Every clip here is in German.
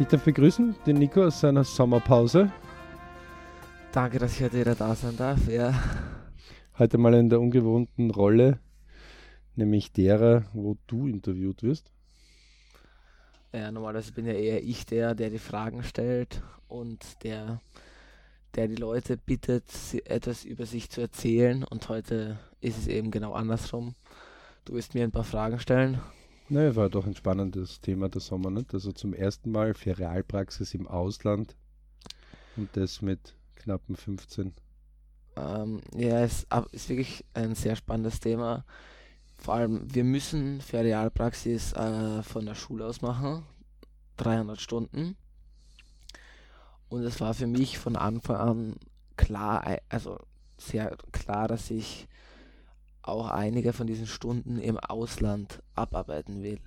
Ich darf begrüßen den Nico aus seiner Sommerpause. Danke, dass ich heute wieder da sein darf. Ja. Heute mal in der ungewohnten Rolle, nämlich derer, wo du interviewt wirst. Ja, normalerweise bin ja eher ich der, der die Fragen stellt und der, der die Leute bittet, etwas über sich zu erzählen. Und heute ist es eben genau andersrum. Du wirst mir ein paar Fragen stellen naja, war doch ein spannendes Thema der Sommer, nicht? Also zum ersten Mal für Realpraxis im Ausland und das mit knappen 15. Ähm, ja, es ist wirklich ein sehr spannendes Thema. Vor allem, wir müssen für Realpraxis äh, von der Schule aus machen, 300 Stunden. Und es war für mich von Anfang an klar, also sehr klar, dass ich auch einige von diesen Stunden im Ausland abarbeiten will.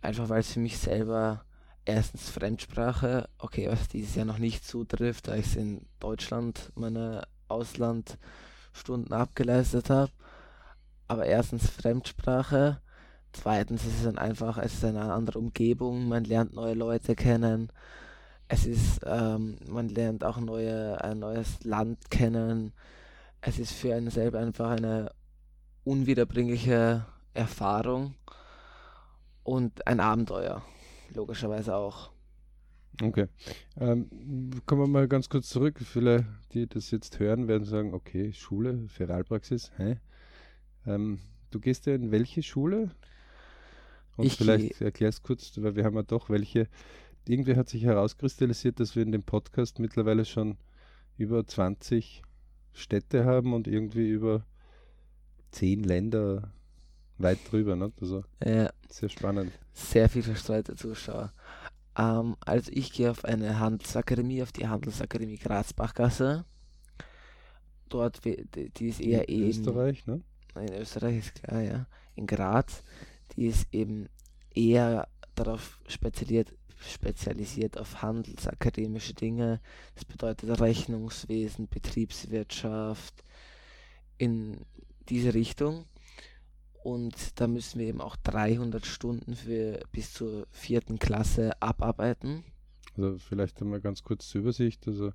Einfach weil es für mich selber erstens Fremdsprache, okay, was dieses Jahr noch nicht zutrifft, da ich in Deutschland meine Auslandstunden abgeleistet habe. Aber erstens Fremdsprache, zweitens ist es dann einfach, es ist eine andere Umgebung, man lernt neue Leute kennen, es ist, ähm, man lernt auch neue, ein neues Land kennen. Es ist für einen selber einfach eine unwiederbringliche Erfahrung und ein Abenteuer, logischerweise auch. Okay. Ähm, kommen wir mal ganz kurz zurück. Viele, die das jetzt hören, werden sagen, okay, Schule, Feralpraxis, hä? Ähm, du gehst ja in welche Schule? Und ich vielleicht erklärst kurz, weil wir haben ja doch welche. Irgendwie hat sich herauskristallisiert, dass wir in dem Podcast mittlerweile schon über 20 Städte haben und irgendwie über zehn Länder weit drüber. Ne? Also ja. sehr spannend. Sehr viel verstreute Zuschauer. Ähm, also ich gehe auf eine Handelsakademie, auf die Handelsakademie Grazbachgasse. Dort, die ist eher in Österreich, ne? In Österreich ist klar, ja. In Graz. Die ist eben eher darauf spezialisiert, spezialisiert auf handelsakademische Dinge. Das bedeutet Rechnungswesen, Betriebswirtschaft, in diese Richtung. Und da müssen wir eben auch 300 Stunden für bis zur vierten Klasse abarbeiten. Also vielleicht einmal ganz kurz zur Übersicht. Also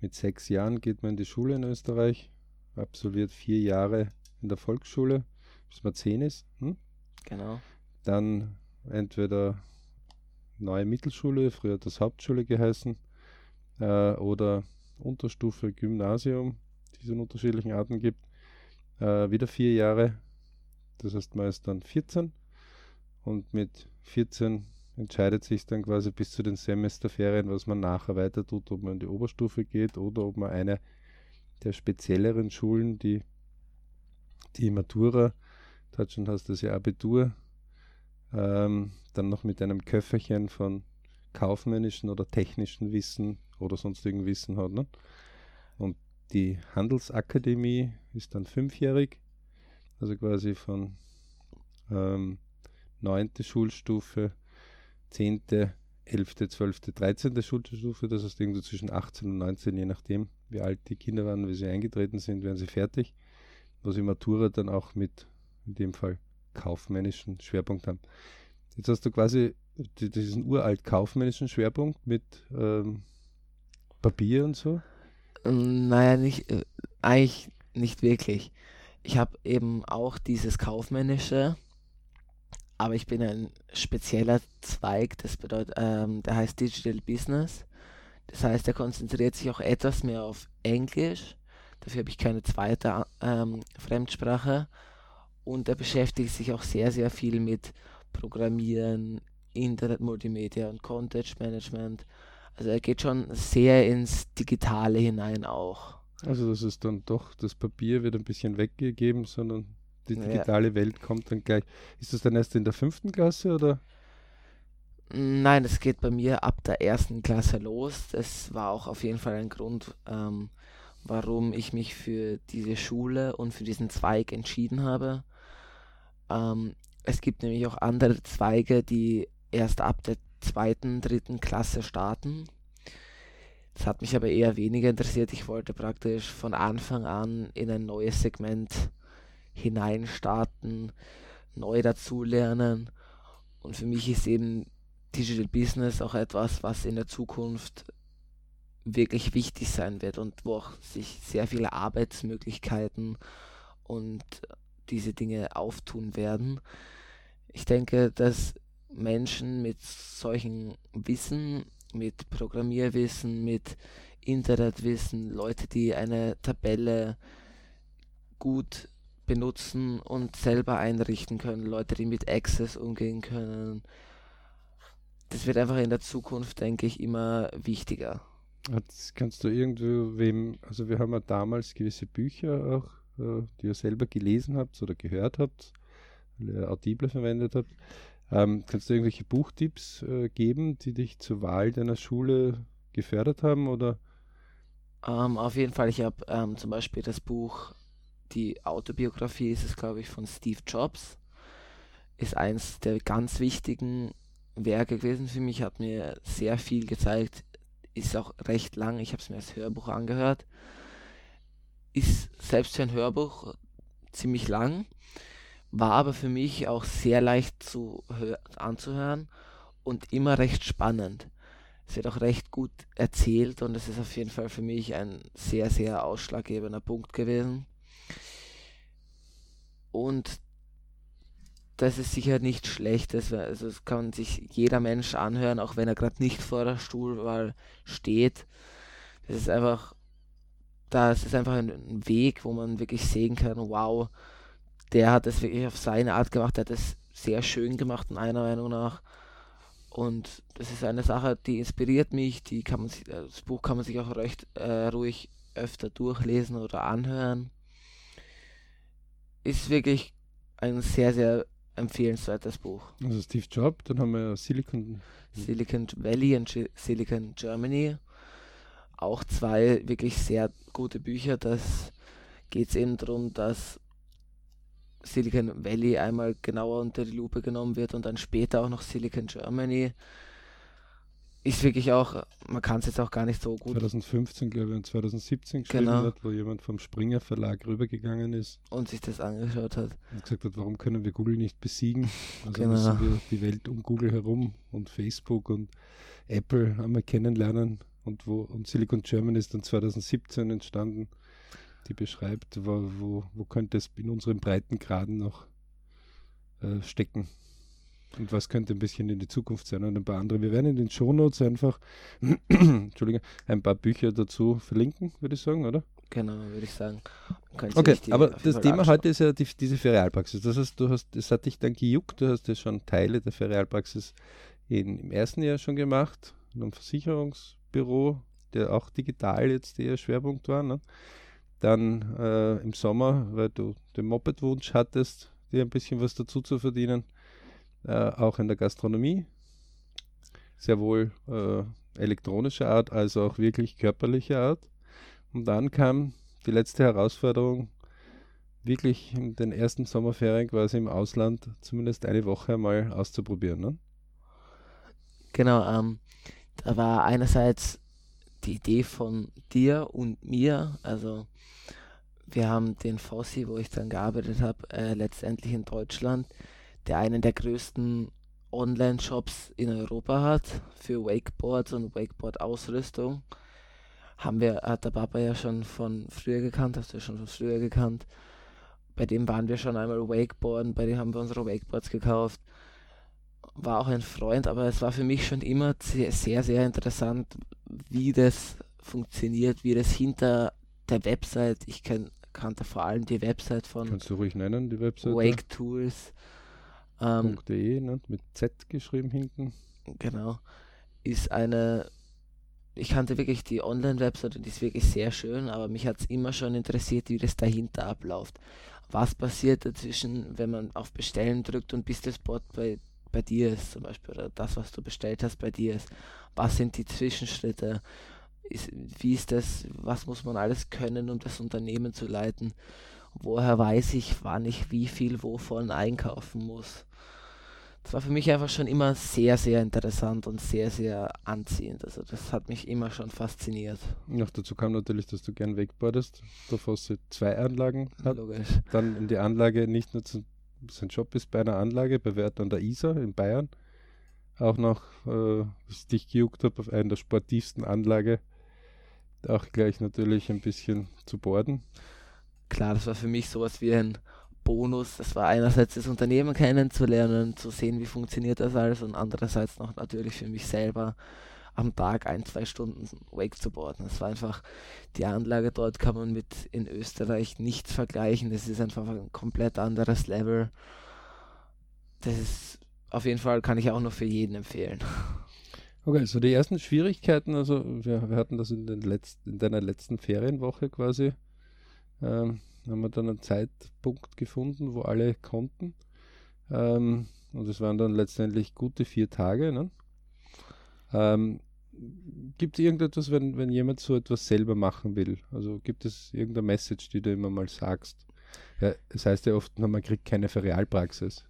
mit sechs Jahren geht man in die Schule in Österreich, absolviert vier Jahre in der Volksschule, bis man zehn ist. Hm? Genau. Dann entweder neue Mittelschule, früher hat das Hauptschule geheißen, äh, oder Unterstufe Gymnasium, die es in unterschiedlichen Arten gibt äh, wieder vier Jahre. Das heißt, man ist dann 14 und mit 14 entscheidet sich dann quasi bis zu den Semesterferien, was man nachher weiter tut, ob man in die Oberstufe geht oder ob man eine der spezielleren Schulen, die die Matura, Deutschland heißt das ja Abitur, ähm, dann noch mit einem Köfferchen von kaufmännischen oder technischen Wissen oder sonstigen Wissen hat. Ne? Und die Handelsakademie ist dann fünfjährig, also quasi von ähm, 9. Schulstufe, 10., 11., 12., 13. Schulstufe, das heißt irgendwo zwischen 18 und 19, je nachdem, wie alt die Kinder waren, wie sie eingetreten sind, werden sie fertig, wo sie Matura dann auch mit, in dem Fall, kaufmännischen Schwerpunkt haben. Jetzt hast du quasi diesen uralt kaufmännischen Schwerpunkt mit ähm, Papier und so. Naja, nicht, äh, eigentlich nicht wirklich. Ich habe eben auch dieses kaufmännische, aber ich bin ein spezieller Zweig, das bedeutet, ähm, der heißt Digital Business. Das heißt, er konzentriert sich auch etwas mehr auf Englisch. Dafür habe ich keine zweite ähm, Fremdsprache. Und er beschäftigt sich auch sehr, sehr viel mit Programmieren, Internet, Multimedia und Content Management also er geht schon sehr ins Digitale hinein auch. Also das ist dann doch, das Papier wird ein bisschen weggegeben, sondern die digitale ja. Welt kommt dann gleich. Ist das dann erst in der fünften Klasse oder? Nein, es geht bei mir ab der ersten Klasse los. Das war auch auf jeden Fall ein Grund, ähm, warum ich mich für diese Schule und für diesen Zweig entschieden habe. Ähm, es gibt nämlich auch andere Zweige, die erst ab der zweiten, dritten Klasse starten. Das hat mich aber eher weniger interessiert. Ich wollte praktisch von Anfang an in ein neues Segment hineinstarten, neu dazulernen. Und für mich ist eben Digital Business auch etwas, was in der Zukunft wirklich wichtig sein wird und wo auch sich sehr viele Arbeitsmöglichkeiten und diese Dinge auftun werden. Ich denke, dass Menschen mit solchen Wissen, mit Programmierwissen, mit Internetwissen, Leute, die eine Tabelle gut benutzen und selber einrichten können, Leute, die mit Access umgehen können. Das wird einfach in der Zukunft, denke ich, immer wichtiger. Jetzt kannst du irgendwo wem, also wir haben ja damals gewisse Bücher auch, äh, die ihr selber gelesen habt oder gehört habt, Audible verwendet habt. Ähm, kannst du irgendwelche Buchtipps äh, geben, die dich zur Wahl deiner Schule gefördert haben oder? Ähm, auf jeden Fall, ich habe ähm, zum Beispiel das Buch, die Autobiografie ist es, glaube ich, von Steve Jobs. Ist eins der ganz wichtigen Werke gewesen für mich, hat mir sehr viel gezeigt, ist auch recht lang, ich habe es mir als Hörbuch angehört. Ist selbst für ein Hörbuch ziemlich lang, war aber für mich auch sehr leicht zu anzuhören und immer recht spannend. Es wird auch recht gut erzählt und es ist auf jeden Fall für mich ein sehr, sehr ausschlaggebender Punkt gewesen. Und das ist sicher nicht schlecht. also es kann sich jeder Mensch anhören, auch wenn er gerade nicht vor der Stuhlwahl steht. Das ist einfach, das ist einfach ein Weg, wo man wirklich sehen kann, wow, der hat es wirklich auf seine Art gemacht, der hat es sehr schön gemacht, meiner Meinung nach. Und das ist eine Sache, die inspiriert mich, die kann man sich, äh, das Buch kann man sich auch recht äh, ruhig öfter durchlesen oder anhören. Ist wirklich ein sehr, sehr empfehlenswertes Buch. Also Steve Jobs, dann haben wir Silicon Silicon Valley und Silicon Germany. Auch zwei wirklich sehr gute Bücher. Das geht es eben darum, dass Silicon Valley einmal genauer unter die Lupe genommen wird und dann später auch noch Silicon Germany. Ist wirklich auch, man kann es jetzt auch gar nicht so gut. 2015, glaube ich, und 2017 geschrieben genau. hat, wo jemand vom Springer Verlag rübergegangen ist. Und sich das angeschaut hat. Und gesagt hat, warum können wir Google nicht besiegen? Also genau. müssen wir die Welt um Google herum und Facebook und Apple einmal kennenlernen. Und, wo, und Silicon Germany ist dann 2017 entstanden die beschreibt, wo, wo, wo könnte es in unseren Breitengraden noch äh, stecken. Und was könnte ein bisschen in die Zukunft sein und ein paar andere. Wir werden in den Shownotes einfach Entschuldige, ein paar Bücher dazu verlinken, würde ich sagen, oder? Genau, würde ich sagen. Okay, aber das Thema heute ist ja die, diese Ferialpraxis. Das heißt, du hast, das hat dich dann gejuckt, du hast ja schon Teile der Ferialpraxis in, im ersten Jahr schon gemacht, in einem Versicherungsbüro, der auch digital jetzt eher Schwerpunkt war. Ne? Dann äh, im Sommer, weil du den Moped-Wunsch hattest, dir ein bisschen was dazu zu verdienen, äh, auch in der Gastronomie. Sehr wohl äh, elektronischer Art, als auch wirklich körperlicher Art. Und dann kam die letzte Herausforderung, wirklich in den ersten Sommerferien quasi im Ausland zumindest eine Woche mal auszuprobieren. Ne? Genau, ähm, da war einerseits die Idee von dir und mir, also wir haben den Fossi, wo ich dann gearbeitet habe, äh, letztendlich in Deutschland, der einen der größten Online-Shops in Europa hat für Wakeboards und Wakeboard-Ausrüstung. Haben wir, hat der Papa ja schon von früher gekannt, hast du ja schon von früher gekannt. Bei dem waren wir schon einmal Wakeboarden, bei dem haben wir unsere Wakeboards gekauft. War auch ein Freund, aber es war für mich schon immer sehr, sehr, sehr interessant, wie das funktioniert, wie das hinter der Website, ich kenne kannte vor allem die Website von Kannst du ruhig nennen, die Website? Wake Tools. Ähm, .de, ne? mit Z geschrieben hinten. Genau. Ist eine, ich kannte wirklich die Online-Website und die ist wirklich sehr schön, aber mich hat es immer schon interessiert, wie das dahinter abläuft. Was passiert dazwischen, wenn man auf Bestellen drückt und bis das Bot bei, bei dir ist, zum Beispiel, oder das, was du bestellt hast, bei dir ist. Was sind die Zwischenschritte? ist, wie ist das, was muss man alles können, um das Unternehmen zu leiten? Woher weiß ich, wann ich wie viel wovon einkaufen muss? Das war für mich einfach schon immer sehr, sehr interessant und sehr, sehr anziehend. Also das hat mich immer schon fasziniert. Noch dazu kam natürlich, dass du gern wakeboardest. Der Fosse zwei Anlagen hat. Logisch. Dann in die Anlage nicht nur zu, sein Job ist bei einer Anlage bei Wert an der Isar in Bayern auch noch, äh, was dich gejuckt habe, auf einer der sportivsten Anlage auch gleich natürlich ein bisschen zu borden. Klar, das war für mich sowas wie ein Bonus. Das war einerseits das Unternehmen kennenzulernen, zu sehen, wie funktioniert das alles und andererseits noch natürlich für mich selber am Tag ein, zwei Stunden Wake zu boarden. Das war einfach, die Anlage dort kann man mit in Österreich nichts vergleichen. Das ist einfach ein komplett anderes Level. Das ist auf jeden Fall, kann ich auch noch für jeden empfehlen. Okay, so die ersten Schwierigkeiten, also wir, wir hatten das in, den letzten, in deiner letzten Ferienwoche quasi, ähm, haben wir dann einen Zeitpunkt gefunden, wo alle konnten. Ähm, und es waren dann letztendlich gute vier Tage. Ne? Ähm, gibt es irgendetwas, wenn, wenn jemand so etwas selber machen will? Also gibt es irgendeine Message, die du immer mal sagst? Ja, es heißt ja oft, man kriegt keine Ferialpraxis.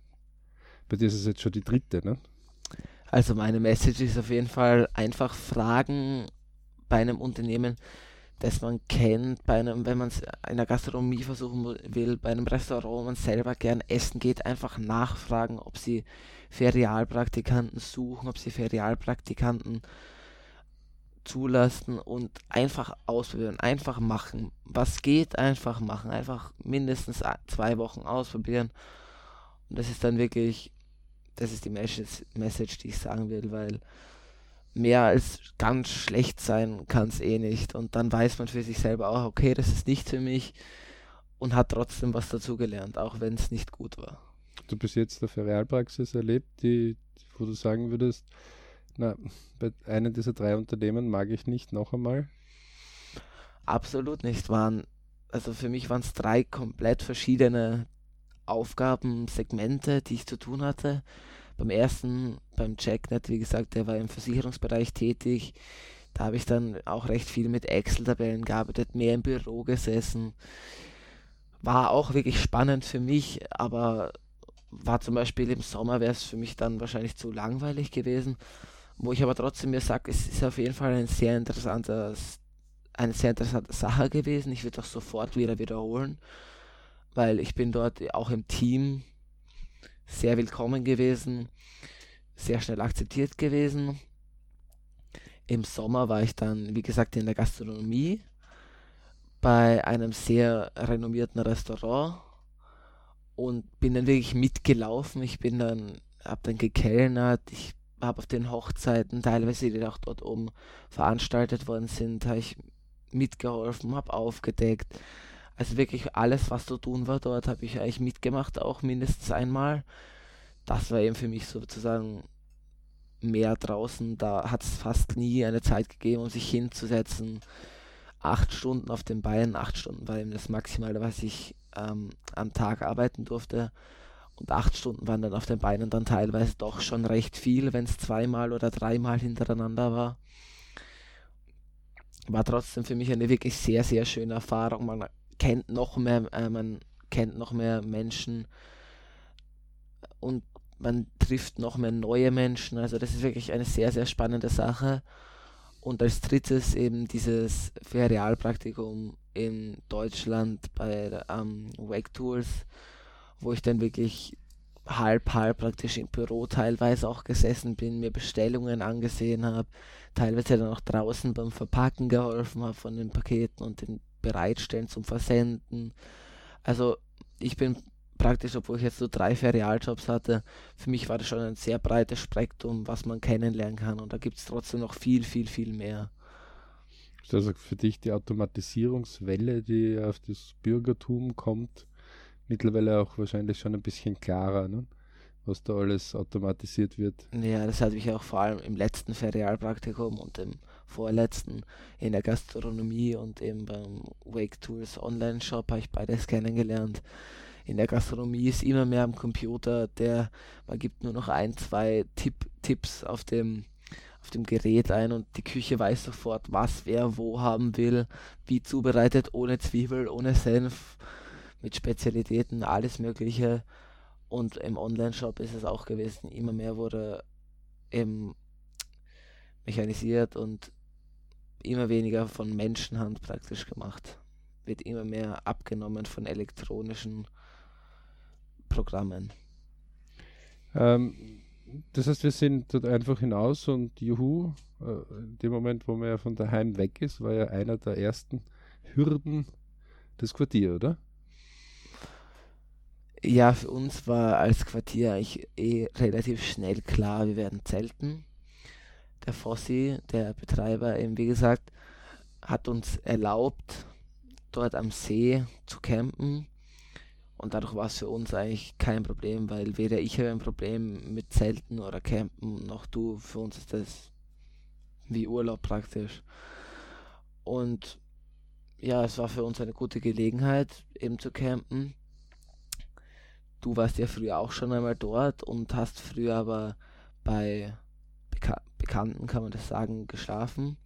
Bei dir ist es jetzt schon die dritte, ne? Also meine Message ist auf jeden Fall einfach fragen bei einem Unternehmen, das man kennt, bei einem, wenn man es in der Gastronomie versuchen will, bei einem Restaurant, wo man selber gern essen geht, einfach nachfragen, ob sie Ferialpraktikanten suchen, ob sie Ferialpraktikanten zulassen und einfach ausprobieren, einfach machen. Was geht, einfach machen. Einfach mindestens zwei Wochen ausprobieren. Und das ist dann wirklich, das ist die Message, die ich sagen will, weil mehr als ganz schlecht sein kann es eh nicht. Und dann weiß man für sich selber auch, okay, das ist nicht für mich und hat trotzdem was dazugelernt, auch wenn es nicht gut war. Du bis jetzt eine Realpraxis erlebt, die, wo du sagen würdest, na, bei einem dieser drei Unternehmen mag ich nicht noch einmal? Absolut nicht. Waren, also für mich waren es drei komplett verschiedene Aufgaben, Segmente, die ich zu tun hatte. Beim ersten, beim Checknet, wie gesagt, der war im Versicherungsbereich tätig. Da habe ich dann auch recht viel mit Excel-Tabellen gearbeitet, mehr im Büro gesessen. War auch wirklich spannend für mich, aber war zum Beispiel im Sommer wäre es für mich dann wahrscheinlich zu langweilig gewesen. Wo ich aber trotzdem mir sage, es ist auf jeden Fall ein sehr interessantes, eine sehr interessante Sache gewesen. Ich würde auch sofort wieder wiederholen, weil ich bin dort auch im Team sehr willkommen gewesen, sehr schnell akzeptiert gewesen. Im Sommer war ich dann, wie gesagt, in der Gastronomie bei einem sehr renommierten Restaurant und bin dann wirklich mitgelaufen. Ich bin dann, habe dann gekellnert, ich habe auf den Hochzeiten, teilweise die auch dort oben veranstaltet worden sind, habe ich mitgeholfen, habe aufgedeckt, also wirklich alles, was zu tun war dort, habe ich eigentlich mitgemacht, auch mindestens einmal. Das war eben für mich sozusagen mehr draußen. Da hat es fast nie eine Zeit gegeben, um sich hinzusetzen. Acht Stunden auf den Beinen, acht Stunden war eben das Maximale, was ich ähm, am Tag arbeiten durfte. Und acht Stunden waren dann auf den Beinen dann teilweise doch schon recht viel, wenn es zweimal oder dreimal hintereinander war. War trotzdem für mich eine wirklich sehr, sehr schöne Erfahrung. Man kennt noch mehr, äh, man kennt noch mehr Menschen und man trifft noch mehr neue Menschen. Also das ist wirklich eine sehr, sehr spannende Sache. Und als drittes eben dieses Ferialpraktikum in Deutschland bei ähm, Wake Tools, wo ich dann wirklich halb, halb praktisch im Büro teilweise auch gesessen bin, mir Bestellungen angesehen habe, teilweise dann auch draußen beim Verpacken geholfen habe von den Paketen und den bereitstellen zum Versenden. Also ich bin praktisch, obwohl ich jetzt so drei Ferialjobs hatte, für mich war das schon ein sehr breites Spektrum, was man kennenlernen kann und da gibt es trotzdem noch viel, viel, viel mehr. Ist also für dich die Automatisierungswelle, die auf das Bürgertum kommt, mittlerweile auch wahrscheinlich schon ein bisschen klarer, ne? was da alles automatisiert wird? Ja, das hatte ich auch vor allem im letzten Ferialpraktikum und im vorletzten in der Gastronomie und eben beim Wake Tools Online Shop habe ich beides kennengelernt. In der Gastronomie ist immer mehr am Computer, der man gibt nur noch ein, zwei Tipp, Tipps auf dem auf dem Gerät ein und die Küche weiß sofort, was wer wo haben will, wie zubereitet, ohne Zwiebel, ohne Senf, mit Spezialitäten, alles Mögliche. Und im Online-Shop ist es auch gewesen, immer mehr wurde eben mechanisiert und immer weniger von Menschenhand praktisch gemacht. Wird immer mehr abgenommen von elektronischen Programmen. Ähm, das heißt, wir sind dort einfach hinaus und juhu, äh, in dem Moment, wo man ja von daheim weg ist, war ja einer der ersten Hürden das Quartier, oder? Ja, für uns war als Quartier eigentlich eh relativ schnell klar, wir werden zelten. Der Fossi, der Betreiber, eben wie gesagt, hat uns erlaubt, dort am See zu campen. Und dadurch war es für uns eigentlich kein Problem, weil weder ich habe ein Problem mit Zelten oder Campen, noch du. Für uns ist das wie Urlaub praktisch. Und ja, es war für uns eine gute Gelegenheit, eben zu campen. Du warst ja früher auch schon einmal dort und hast früher aber bei Beka Bekannten, kann man das sagen, geschlafen.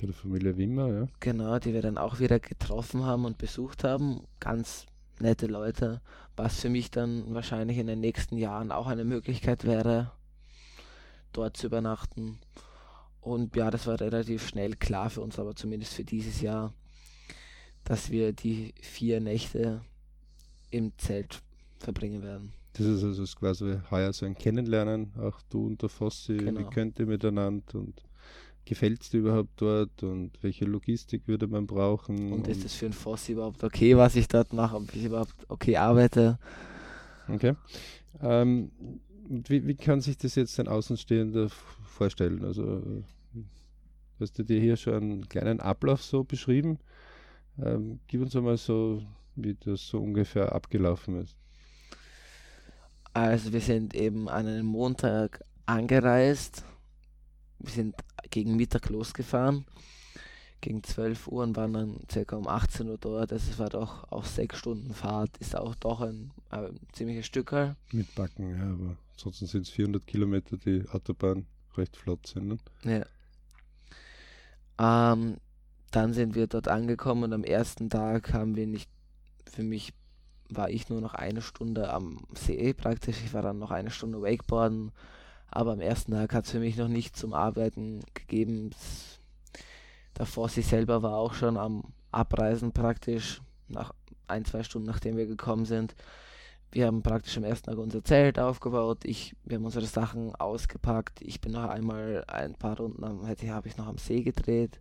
Bei der Familie Wimmer, ja. Genau, die wir dann auch wieder getroffen haben und besucht haben. Ganz nette Leute, was für mich dann wahrscheinlich in den nächsten Jahren auch eine Möglichkeit wäre, dort zu übernachten. Und ja, das war relativ schnell klar für uns, aber zumindest für dieses Jahr, dass wir die vier Nächte im Zelt verbringen werden. Das ist also quasi heuer so ein Kennenlernen, auch du und der Fossi, genau. wie könnt ihr miteinander und gefällt es dir überhaupt dort und welche Logistik würde man brauchen? Und ist es für ein Fossi überhaupt okay, was ich dort mache, ob ich überhaupt okay arbeite? Okay. Ähm, wie, wie kann sich das jetzt ein Außenstehender vorstellen? Also hast du dir hier schon einen kleinen Ablauf so beschrieben? Ähm, gib uns einmal so, wie das so ungefähr abgelaufen ist. Also wir sind eben an einem Montag angereist. Wir sind gegen Mittag losgefahren. Gegen 12 Uhr und waren dann circa um 18 Uhr dort. Das war doch auch sechs Stunden Fahrt. Ist auch doch ein, ein ziemliches Stück. Mit Backen, ja, aber sonst sind es 400 Kilometer, die Autobahn recht flott sind. Ne? Ja. Ähm, dann sind wir dort angekommen und am ersten Tag haben wir nicht, für mich war ich nur noch eine Stunde am See praktisch. Ich war dann noch eine Stunde Wakeboarden, aber am ersten Tag hat es für mich noch nicht zum Arbeiten gegeben. Der Fossi selber war auch schon am Abreisen praktisch, nach ein, zwei Stunden nachdem wir gekommen sind. Wir haben praktisch am ersten Tag unser Zelt aufgebaut. Ich, wir haben unsere Sachen ausgepackt. Ich bin noch einmal ein paar Runden am, habe ich noch am See gedreht.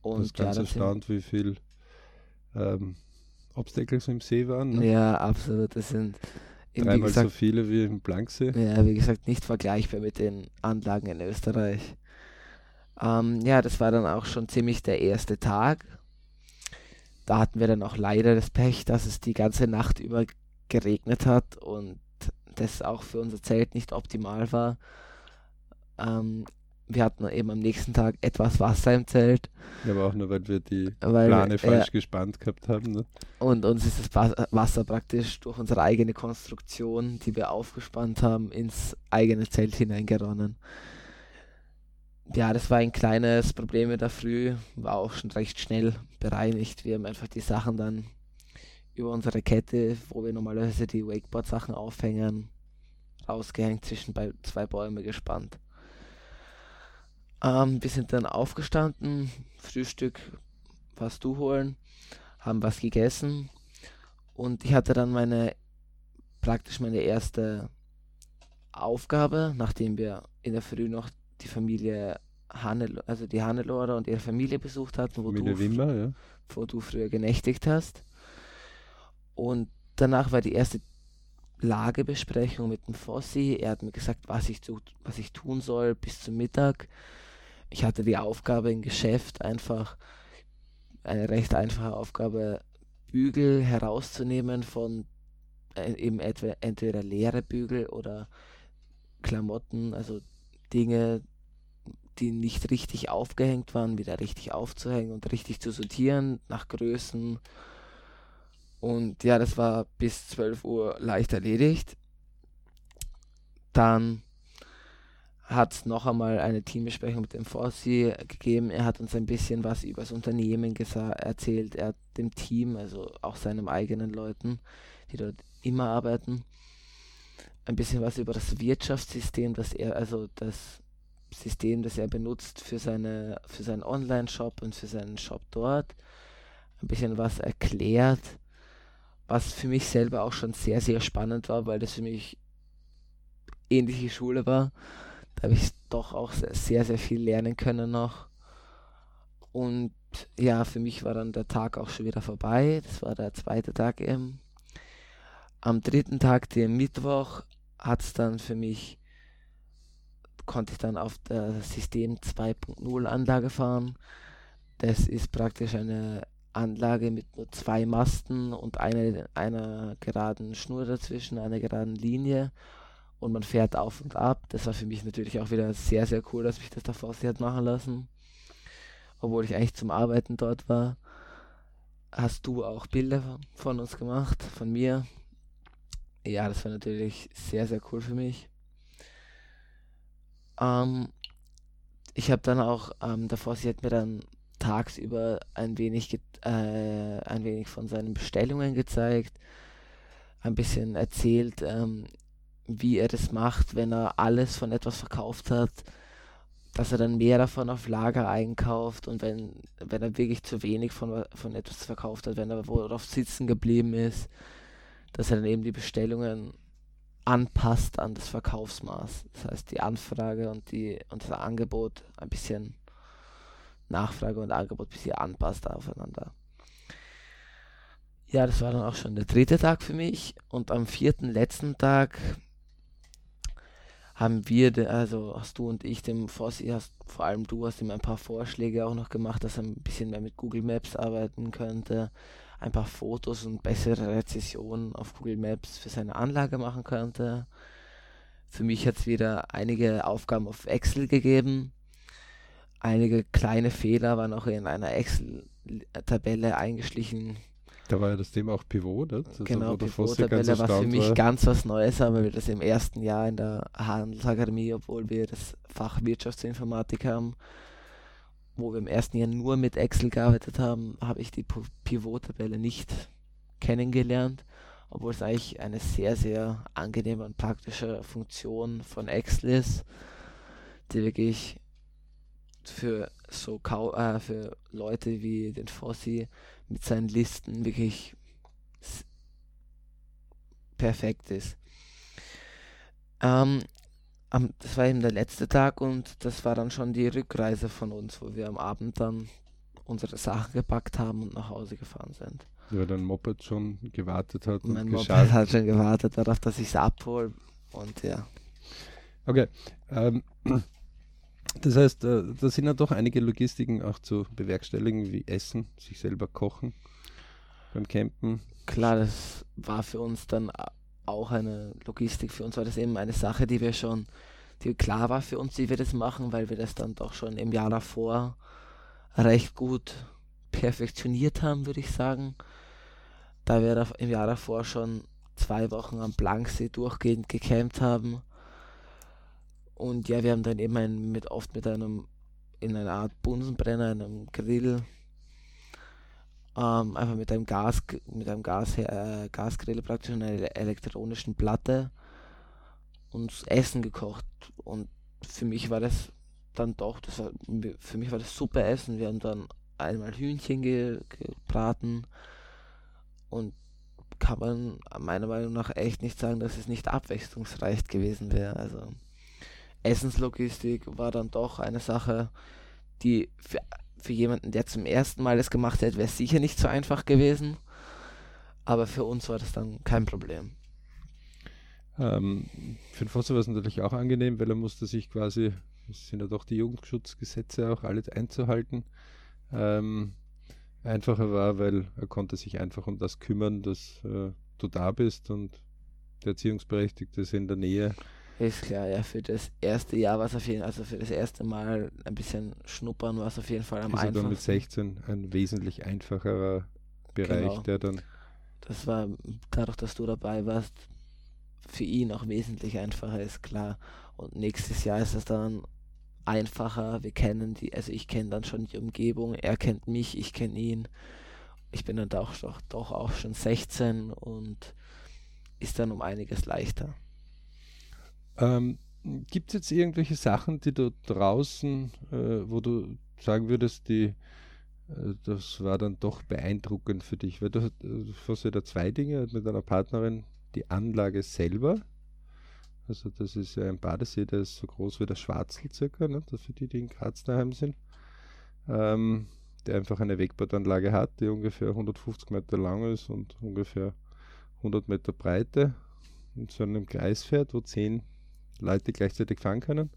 Und das ganz ja, erstaunt, wie viel ähm, Obstacles im See waren. Ne? Ja, absolut. Das sind dreimal gesagt, so viele wie im Blanksee. Ja, wie gesagt, nicht vergleichbar mit den Anlagen in Österreich. Ähm, ja, das war dann auch schon ziemlich der erste Tag. Da hatten wir dann auch leider das Pech, dass es die ganze Nacht über geregnet hat und das auch für unser Zelt nicht optimal war. Ähm, wir hatten eben am nächsten Tag etwas Wasser im Zelt. Ja, aber auch nur, weil wir die weil, Plane falsch äh, gespannt gehabt haben. Ne? Und uns ist das Wasser praktisch durch unsere eigene Konstruktion, die wir aufgespannt haben, ins eigene Zelt hineingeronnen. Ja, das war ein kleines Problem in der Früh, war auch schon recht schnell bereinigt. Wir haben einfach die Sachen dann über unsere Kette, wo wir normalerweise die Wakeboard-Sachen aufhängen, rausgehängt, zwischen zwei Bäume gespannt. Ähm, wir sind dann aufgestanden, Frühstück, was du holen, haben was gegessen und ich hatte dann meine, praktisch meine erste Aufgabe, nachdem wir in der Früh noch die Familie Hanne, also die Hannelore und ihre Familie besucht hatten, wo, du, Wimmer, ja. wo du früher genächtigt hast. Und danach war die erste Lagebesprechung mit dem Fossi. Er hat mir gesagt, was ich, tu, was ich tun soll bis zum Mittag. Ich hatte die Aufgabe im Geschäft einfach, eine recht einfache Aufgabe, Bügel herauszunehmen von äh, eben etwa, entweder leere Bügel oder Klamotten, also Dinge, die nicht richtig aufgehängt waren, wieder richtig aufzuhängen und richtig zu sortieren nach Größen und ja, das war bis 12 Uhr leicht erledigt. Dann hat noch einmal eine Teambesprechung mit dem Fossi gegeben. Er hat uns ein bisschen was über das Unternehmen erzählt. Er hat dem Team, also auch seinen eigenen Leuten, die dort immer arbeiten, ein bisschen was über das Wirtschaftssystem, das er, also das System, das er benutzt für seine, für seinen Online-Shop und für seinen Shop dort, ein bisschen was erklärt was für mich selber auch schon sehr, sehr spannend war, weil das für mich ähnliche Schule war. Da habe ich doch auch sehr, sehr viel lernen können noch. Und ja, für mich war dann der Tag auch schon wieder vorbei. Das war der zweite Tag eben. Am dritten Tag, dem Mittwoch, hat es dann für mich, konnte ich dann auf der System 2.0 Anlage fahren. Das ist praktisch eine Anlage mit nur zwei Masten und eine, einer geraden Schnur dazwischen, einer geraden Linie und man fährt auf und ab. Das war für mich natürlich auch wieder sehr, sehr cool, dass mich das davor sehr hat machen lassen. Obwohl ich eigentlich zum Arbeiten dort war. Hast du auch Bilder von uns gemacht, von mir? Ja, das war natürlich sehr, sehr cool für mich. Ähm, ich habe dann auch, ähm, davor, sie hat mir dann tagsüber ein wenig, äh, ein wenig von seinen Bestellungen gezeigt, ein bisschen erzählt, ähm, wie er das macht, wenn er alles von etwas verkauft hat, dass er dann mehr davon auf Lager einkauft und wenn, wenn er wirklich zu wenig von, von etwas verkauft hat, wenn er worauf sitzen geblieben ist, dass er dann eben die Bestellungen anpasst an das Verkaufsmaß. Das heißt, die Anfrage und, die, und das Angebot ein bisschen Nachfrage und Angebot ein bisschen anpasst aufeinander. Ja, das war dann auch schon der dritte Tag für mich und am vierten letzten Tag haben wir, also hast du und ich dem Fossi, hast, vor allem du hast ihm ein paar Vorschläge auch noch gemacht, dass er ein bisschen mehr mit Google Maps arbeiten könnte, ein paar Fotos und bessere Rezessionen auf Google Maps für seine Anlage machen könnte. Für mich hat es wieder einige Aufgaben auf Excel gegeben. Einige kleine Fehler waren auch in einer Excel-Tabelle eingeschlichen, da war ja das Thema auch Pivot, ne? Das genau, Pivot-Tabelle war für mich war. ganz was Neues, aber wir das im ersten Jahr in der Handelsakademie, obwohl wir das Fach Wirtschaftsinformatik haben, wo wir im ersten Jahr nur mit Excel gearbeitet haben, habe ich die Pivot-Tabelle nicht kennengelernt, obwohl es eigentlich eine sehr, sehr angenehme und praktische Funktion von Excel ist, die wirklich für so äh, für Leute wie den Fossi mit seinen Listen wirklich perfekt ist. Ähm, am, das war eben der letzte Tag und das war dann schon die Rückreise von uns, wo wir am Abend dann unsere Sachen gepackt haben und nach Hause gefahren sind. Ja, dein Moped schon gewartet hat. Mein Moped hat schon gewartet darauf, dass ich es abhole und ja. Okay. Ähm, das heißt, äh, da sind ja doch einige Logistiken auch zu bewerkstelligen, wie Essen, sich selber kochen beim Campen. Klar, das war für uns dann auch eine Logistik. Für uns war das eben eine Sache, die wir schon, die klar war für uns, wie wir das machen, weil wir das dann doch schon im Jahr davor recht gut perfektioniert haben, würde ich sagen. Da wir im Jahr davor schon zwei Wochen am Blanksee durchgehend gecampt haben und ja, wir haben dann eben ein, mit, oft mit einem, in einer Art Bunsenbrenner, einem Grill, ähm, einfach mit einem Gas, mit einem Gas, äh, Gasgrill praktisch, einer elektronischen Platte uns Essen gekocht. Und für mich war das dann doch, das war, für mich war das super Essen. Wir haben dann einmal Hühnchen ge, gebraten und kann man meiner Meinung nach echt nicht sagen, dass es nicht abwechslungsreich gewesen wäre. Also Essenslogistik war dann doch eine Sache, die für, für jemanden, der zum ersten Mal das gemacht hat, wäre sicher nicht so einfach gewesen. Aber für uns war das dann kein Problem. Ähm, für den Foster war es natürlich auch angenehm, weil er musste sich quasi, es sind ja doch die Jugendschutzgesetze auch alle einzuhalten, ähm, einfacher war, weil er konnte sich einfach um das kümmern, dass äh, du da bist und der Erziehungsberechtigte ist in der Nähe ist klar, ja, für das erste Jahr war es auf jeden Fall, also für das erste Mal ein bisschen schnuppern war es auf jeden Fall am einfachsten. dann mit 16 ein wesentlich einfacherer Bereich, genau. der dann. Das war dadurch, dass du dabei warst, für ihn auch wesentlich einfacher, ist klar. Und nächstes Jahr ist es dann einfacher. Wir kennen die, also ich kenne dann schon die Umgebung, er kennt mich, ich kenne ihn. Ich bin dann doch, doch, doch auch schon 16 und ist dann um einiges leichter. Ähm, Gibt es jetzt irgendwelche Sachen, die du draußen, äh, wo du sagen würdest, die, äh, das war dann doch beeindruckend für dich? Weil du, du hast ja da zwei Dinge mit deiner Partnerin, die Anlage selber, Also das ist ein Badesee, der ist so groß wie der Schwarzl circa, ne? für die, die in Graz daheim sind. Ähm, der einfach eine Wegbootanlage hat, die ungefähr 150 Meter lang ist und ungefähr 100 Meter Breite in so einem Kreis fährt, wo zehn Leute gleichzeitig fahren können.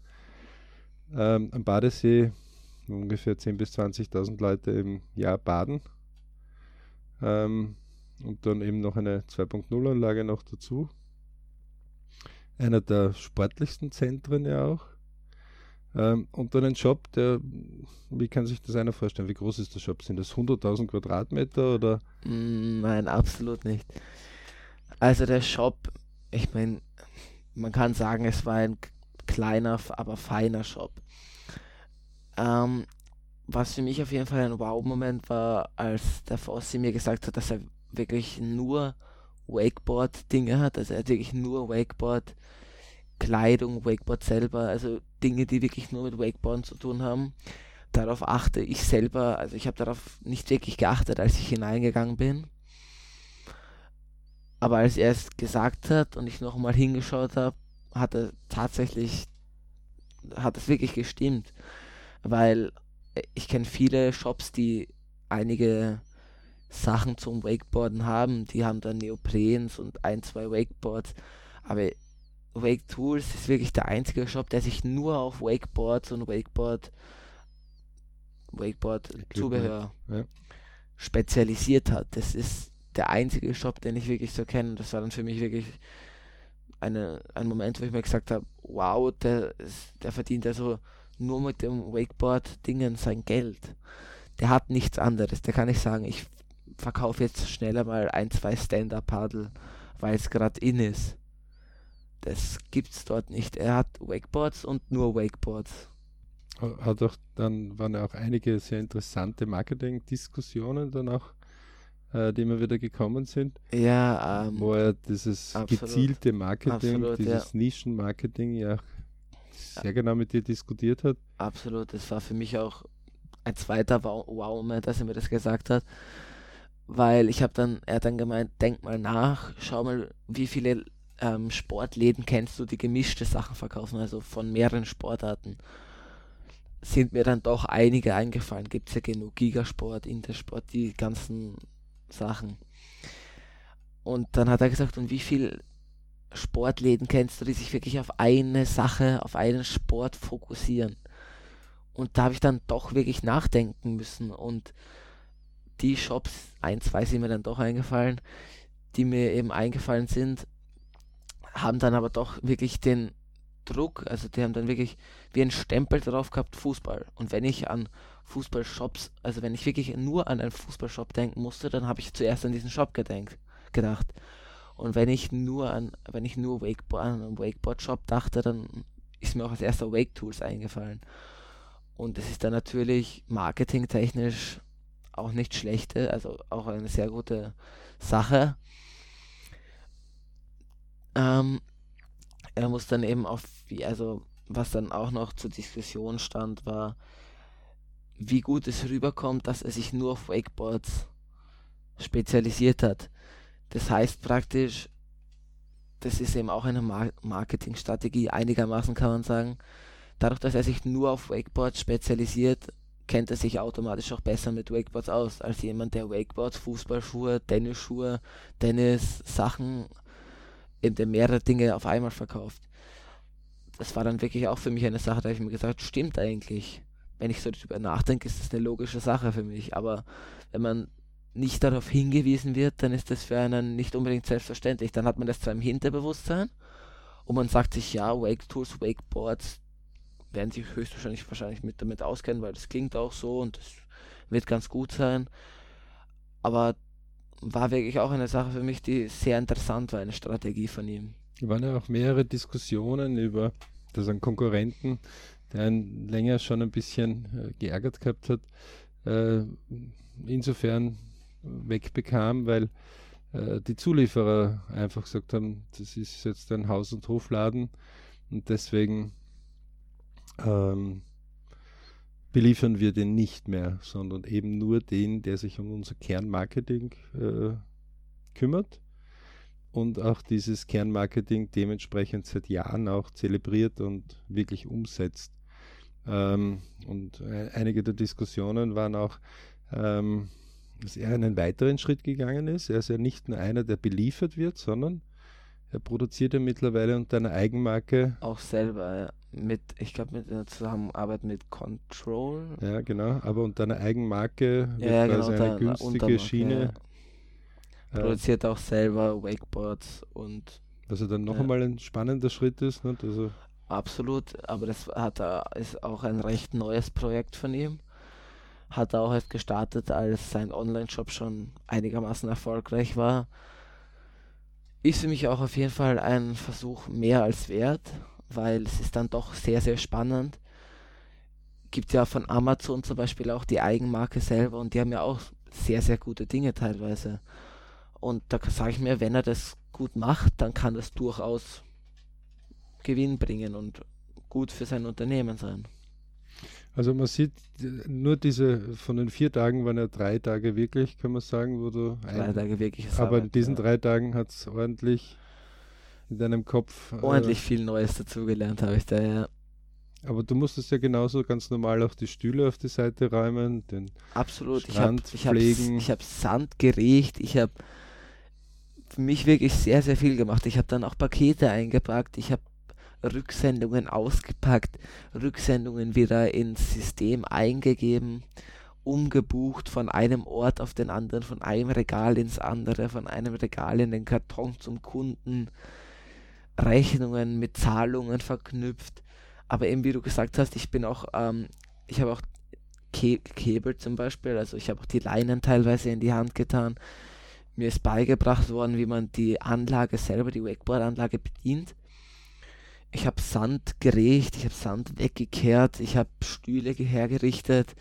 Ähm, am Badesee ungefähr 10.000 bis 20.000 Leute im Jahr baden. Ähm, und dann eben noch eine 2.0-Anlage noch dazu. Einer der sportlichsten Zentren ja auch. Ähm, und dann ein Shop, der, wie kann sich das einer vorstellen? Wie groß ist der Shop? Sind das 100.000 Quadratmeter oder? Mm, nein, absolut nicht. Also der Shop, ich meine, man kann sagen, es war ein kleiner, aber feiner Shop. Ähm, was für mich auf jeden Fall ein Wow-Moment war, als der Fossi mir gesagt hat, dass er wirklich nur Wakeboard-Dinge hat, also er hat wirklich nur Wakeboard Kleidung, Wakeboard selber, also Dinge, die wirklich nur mit Wakeboarden zu tun haben. Darauf achte ich selber, also ich habe darauf nicht wirklich geachtet, als ich hineingegangen bin. Aber als er es gesagt hat und ich nochmal hingeschaut habe, hat er tatsächlich, hat es wirklich gestimmt. Weil ich kenne viele Shops, die einige Sachen zum Wakeboarden haben. Die haben dann Neoprens und ein, zwei Wakeboards. Aber Wake Tools ist wirklich der einzige Shop, der sich nur auf Wakeboards und Wakeboard Wakeboard Zubehör ja. spezialisiert hat. Das ist der einzige Shop, den ich wirklich so kenne. Das war dann für mich wirklich eine, ein Moment, wo ich mir gesagt habe, wow, der, der verdient also nur mit dem Wakeboard-Dingen sein Geld. Der hat nichts anderes. Der kann nicht sagen, ich verkaufe jetzt schneller mal ein, zwei Stand-Up-Paddle, weil es gerade in ist. Das gibt's dort nicht. Er hat Wakeboards und nur Wakeboards. Hat auch dann waren auch einige sehr interessante Marketing-Diskussionen dann auch, äh, die immer wieder gekommen sind. Ja, ähm, wo er dieses absolut, gezielte Marketing, absolut, dieses ja. Nischenmarketing ja sehr genau mit dir diskutiert hat. Absolut, das war für mich auch ein zweiter Wow-Moment, dass er mir das gesagt hat. Weil ich habe dann, er hat dann gemeint, denk mal nach, schau mal, wie viele ähm, Sportläden kennst du, die gemischte Sachen verkaufen, also von mehreren Sportarten, sind mir dann doch einige eingefallen. Gibt es ja genug Gigasport, Intersport, die ganzen Sachen. Und dann hat er gesagt, und wie viele Sportläden kennst du, die sich wirklich auf eine Sache, auf einen Sport fokussieren? Und da habe ich dann doch wirklich nachdenken müssen und die Shops, ein, zwei sind mir dann doch eingefallen, die mir eben eingefallen sind, haben dann aber doch wirklich den Druck, also die haben dann wirklich wie ein Stempel drauf gehabt, Fußball. Und wenn ich an Fußballshops, also wenn ich wirklich nur an einen Fußballshop denken musste, dann habe ich zuerst an diesen Shop gedenkt, gedacht. Und wenn ich nur an, wenn ich nur Wakeboard, an einen Wakeboard-Shop dachte, dann ist mir auch als erster Wake Tools eingefallen. Und es ist dann natürlich marketingtechnisch auch nicht schlechte, also auch eine sehr gute Sache. Ähm, er muss dann eben auf, also was dann auch noch zur Diskussion stand, war, wie gut es rüberkommt, dass er sich nur auf Wakeboards spezialisiert hat. Das heißt praktisch, das ist eben auch eine Mar Marketingstrategie, einigermaßen kann man sagen. Dadurch, dass er sich nur auf Wakeboards spezialisiert, kennt er sich automatisch auch besser mit Wakeboards aus, als jemand, der Wakeboards, Fußballschuhe, Tennisschuhe, Tennis-Sachen eben der mehrere Dinge auf einmal verkauft. Das war dann wirklich auch für mich eine Sache, da habe ich mir gesagt, stimmt eigentlich. Wenn ich so darüber nachdenke, ist das eine logische Sache für mich. Aber wenn man nicht darauf hingewiesen wird, dann ist das für einen nicht unbedingt selbstverständlich. Dann hat man das zwar im Hinterbewusstsein und man sagt sich, ja, Wake Tools, Wakeboards werden sich höchstwahrscheinlich wahrscheinlich mit damit auskennen, weil das klingt auch so und das wird ganz gut sein. Aber war wirklich auch eine Sache für mich, die sehr interessant war, eine Strategie von ihm. Es waren ja auch mehrere Diskussionen über das an Konkurrenten, der ihn länger schon ein bisschen äh, geärgert gehabt hat, äh, insofern wegbekam, weil äh, die Zulieferer einfach gesagt haben, das ist jetzt ein Haus- und Hofladen und deswegen ähm, beliefern wir den nicht mehr, sondern eben nur den, der sich um unser Kernmarketing äh, kümmert. und auch dieses Kernmarketing dementsprechend seit Jahren auch zelebriert und wirklich umsetzt. Ähm, und einige der Diskussionen waren auch, ähm, dass er einen weiteren Schritt gegangen ist. Er ist ja nicht nur einer, der beliefert wird, sondern er produziert ja mittlerweile unter einer Eigenmarke. Auch selber, ja. Mit, ich glaube, mit der Zusammenarbeit mit Control. Ja, genau, aber unter einer Eigenmarke wird ja, genau, eine günstige Schiene. Ja. Produziert auch selber Wakeboards und. Was ja dann noch ja. einmal ein spannender Schritt ist. Ne? Also Absolut, aber das hat ist auch ein recht neues Projekt von ihm. Hat er auch erst gestartet, als sein Online-Shop schon einigermaßen erfolgreich war. Ist für mich auch auf jeden Fall ein Versuch mehr als wert, weil es ist dann doch sehr, sehr spannend. Gibt ja von Amazon zum Beispiel auch die Eigenmarke selber und die haben ja auch sehr, sehr gute Dinge teilweise. Und da sage ich mir, wenn er das gut macht, dann kann das durchaus Gewinn bringen und gut für sein Unternehmen sein. Also man sieht nur diese, von den vier Tagen waren ja drei Tage wirklich, kann man sagen, wo du drei ein, Tage wirklich Aber Arbeit, in diesen ja. drei Tagen hat es ordentlich in deinem Kopf äh, ordentlich äh, viel Neues dazugelernt, habe ich da, ja. Aber du musstest ja genauso ganz normal auch die Stühle auf die Seite räumen, den Absolut. Strand ich hab, pflegen. Ich habe hab Sand geregt, ich habe für mich wirklich sehr, sehr viel gemacht. Ich habe dann auch Pakete eingepackt, ich habe Rücksendungen ausgepackt, Rücksendungen wieder ins System eingegeben, umgebucht von einem Ort auf den anderen, von einem Regal ins andere, von einem Regal in den Karton zum Kunden, Rechnungen mit Zahlungen verknüpft. Aber eben wie du gesagt hast, ich bin auch, ähm, ich habe auch Ke zum Beispiel, also ich habe auch die Leinen teilweise in die Hand getan. Mir ist beigebracht worden, wie man die Anlage selber, die Wakeboard-Anlage bedient ich habe Sand geregt, ich habe Sand weggekehrt, ich habe Stühle hergerichtet.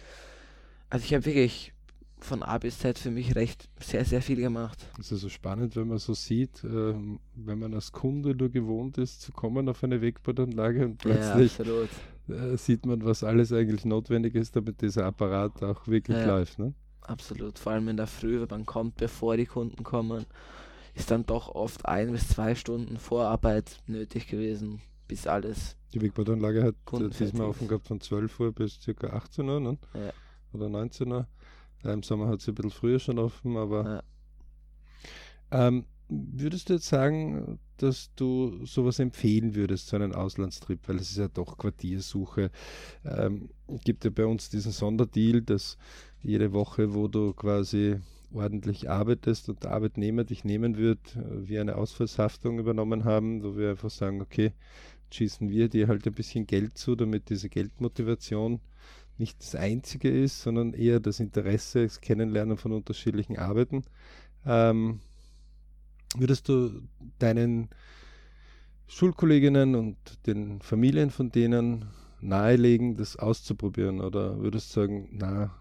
Also ich habe wirklich von A bis Z für mich recht sehr, sehr viel gemacht. Es ist so spannend, wenn man so sieht, äh, wenn man als Kunde nur gewohnt ist, zu kommen auf eine Wegbadanlage und plötzlich ja, äh, sieht man, was alles eigentlich notwendig ist, damit dieser Apparat auch wirklich ja, läuft. Ne? Absolut, vor allem in der Früh, wenn man kommt, bevor die Kunden kommen, ist dann doch oft ein bis zwei Stunden Vorarbeit nötig gewesen bis alles. Die Wegbadanlage hat diesmal offen gehabt von 12 Uhr bis ca. 18 Uhr, ne? Ja. Oder 19 Uhr. Ja, Im Sommer hat sie ein bisschen früher schon offen, aber. Ja. Ähm, würdest du jetzt sagen, dass du sowas empfehlen würdest, so einen Auslandstrip, weil es ist ja doch Quartiersuche. Ähm, gibt ja bei uns diesen Sonderdeal, dass jede Woche, wo du quasi ordentlich arbeitest und der Arbeitnehmer dich nehmen wird, äh, wir eine Ausfallshaftung übernommen haben, wo wir einfach sagen, okay, schießen wir dir halt ein bisschen Geld zu, damit diese Geldmotivation nicht das einzige ist, sondern eher das Interesse, das Kennenlernen von unterschiedlichen Arbeiten. Ähm, würdest du deinen Schulkolleginnen und den Familien von denen nahelegen, das auszuprobieren? Oder würdest du sagen, na,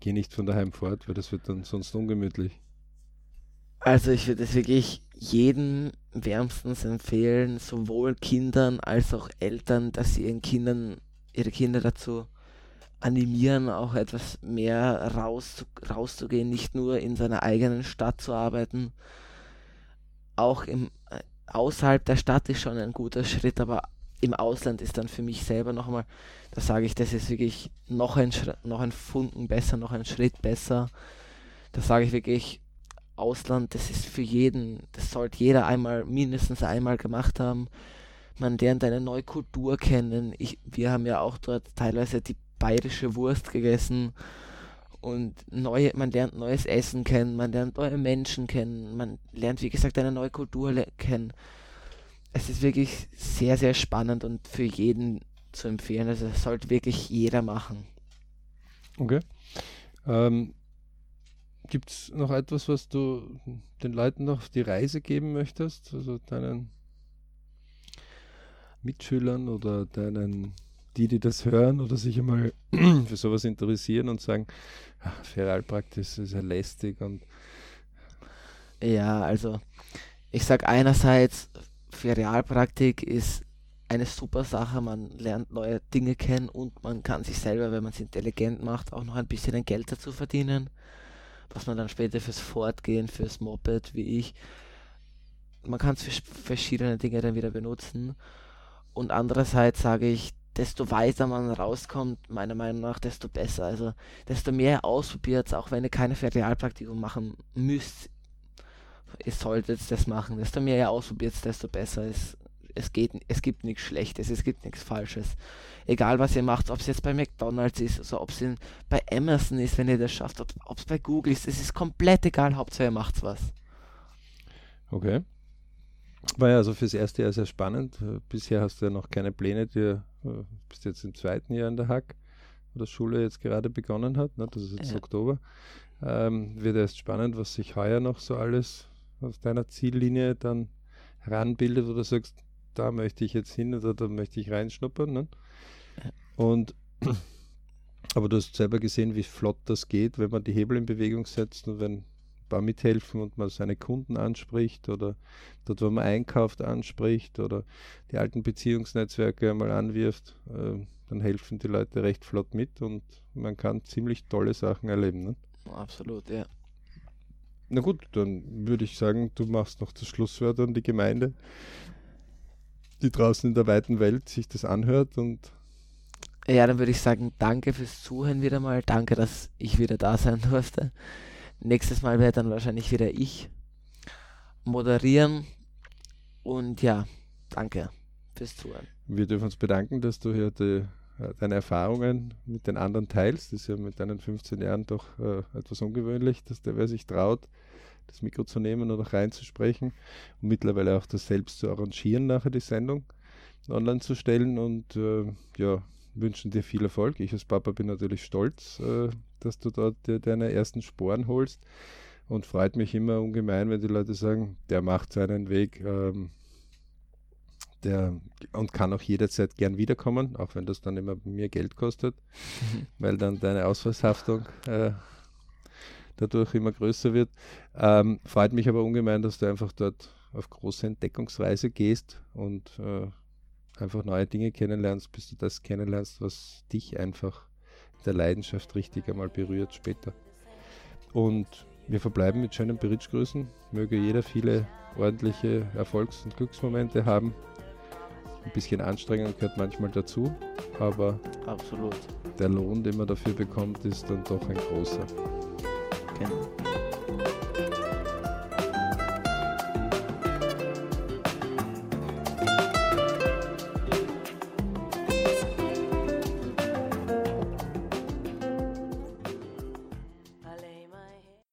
geh nicht von daheim fort, weil das wird dann sonst ungemütlich? Also ich würde es wirklich jedem wärmstens empfehlen, sowohl Kindern als auch Eltern, dass sie ihren Kindern, ihre Kinder dazu animieren, auch etwas mehr raus, rauszugehen, nicht nur in seiner eigenen Stadt zu arbeiten. Auch im, äh, außerhalb der Stadt ist schon ein guter Schritt, aber im Ausland ist dann für mich selber nochmal, da sage ich, das ist wirklich noch ein, noch ein Funken besser, noch ein Schritt besser. Da sage ich wirklich, Ausland, das ist für jeden, das sollte jeder einmal, mindestens einmal gemacht haben. Man lernt eine neue Kultur kennen. Ich, wir haben ja auch dort teilweise die bayerische Wurst gegessen und neue, man lernt neues Essen kennen, man lernt neue Menschen kennen, man lernt, wie gesagt, eine neue Kultur kennen. Es ist wirklich sehr, sehr spannend und für jeden zu empfehlen. Also das sollte wirklich jeder machen. Okay. Ähm, Gibt es noch etwas, was du den Leuten noch auf die Reise geben möchtest? Also deinen Mitschülern oder deinen, die, die das hören oder sich einmal für sowas interessieren und sagen, ach, Ferialpraxis ist ja lästig und ja, also ich sage einerseits, Ferialpraktik ist eine super Sache, man lernt neue Dinge kennen und man kann sich selber, wenn man es intelligent macht, auch noch ein bisschen Geld dazu verdienen was man dann später fürs Fortgehen, fürs Moped, wie ich, man kann es für verschiedene Dinge dann wieder benutzen. Und andererseits sage ich, desto weiter man rauskommt, meiner Meinung nach, desto besser. Also desto mehr ausprobiert, auch wenn ihr keine Ferialpraktikum machen müsst, ihr solltet das machen. Desto mehr ihr ausprobiert, desto besser. Es, es, geht, es gibt nichts Schlechtes, es gibt nichts Falsches. Egal was ihr macht, ob es jetzt bei McDonalds ist, also ob es bei Amazon ist, wenn ihr das schafft, ob es bei Google ist, es ist komplett egal, Hauptsache ihr macht was. Okay. War ja also fürs erste Jahr sehr spannend. Bisher hast du ja noch keine Pläne, du äh, bist jetzt im zweiten Jahr in der Hack, wo die Schule jetzt gerade begonnen hat, ne? das ist jetzt ja. Oktober. Ähm, wird erst spannend, was sich heuer noch so alles auf deiner Ziellinie dann heranbildet, wo du sagst, da möchte ich jetzt hin oder da möchte ich reinschnuppern. Ne? Und aber du hast selber gesehen, wie flott das geht, wenn man die Hebel in Bewegung setzt und wenn ein paar mithelfen und man seine Kunden anspricht oder dort, wo man einkauft, anspricht oder die alten Beziehungsnetzwerke einmal anwirft, äh, dann helfen die Leute recht flott mit und man kann ziemlich tolle Sachen erleben. Ne? Absolut, ja. Na gut, dann würde ich sagen, du machst noch das Schlusswort an die Gemeinde, die draußen in der weiten Welt sich das anhört und ja, dann würde ich sagen, danke fürs Zuhören wieder mal. Danke, dass ich wieder da sein durfte. Nächstes Mal werde dann wahrscheinlich wieder ich moderieren. Und ja, danke fürs Zuhören. Wir dürfen uns bedanken, dass du hier die, äh, deine Erfahrungen mit den anderen teilst. Das ist ja mit deinen 15 Jahren doch äh, etwas ungewöhnlich, dass der wer sich traut, das Mikro zu nehmen oder reinzusprechen und mittlerweile auch das selbst zu arrangieren, nachher die Sendung online zu stellen. Und äh, ja, wünschen dir viel Erfolg. Ich als Papa bin natürlich stolz, äh, dass du dort dir deine ersten Sporen holst und freut mich immer ungemein, wenn die Leute sagen, der macht seinen Weg ähm, der, und kann auch jederzeit gern wiederkommen, auch wenn das dann immer mir Geld kostet, weil dann deine Ausfallshaftung äh, dadurch immer größer wird. Ähm, freut mich aber ungemein, dass du einfach dort auf große Entdeckungsreise gehst und äh, einfach neue Dinge kennenlernst, bis du das kennenlernst, was dich einfach in der Leidenschaft richtig einmal berührt später. Und wir verbleiben mit schönen Bridge-Grüßen. Möge jeder viele ordentliche Erfolgs- und Glücksmomente haben. Ein bisschen Anstrengung gehört manchmal dazu, aber Absolut. der Lohn, den man dafür bekommt, ist dann doch ein großer. Genau.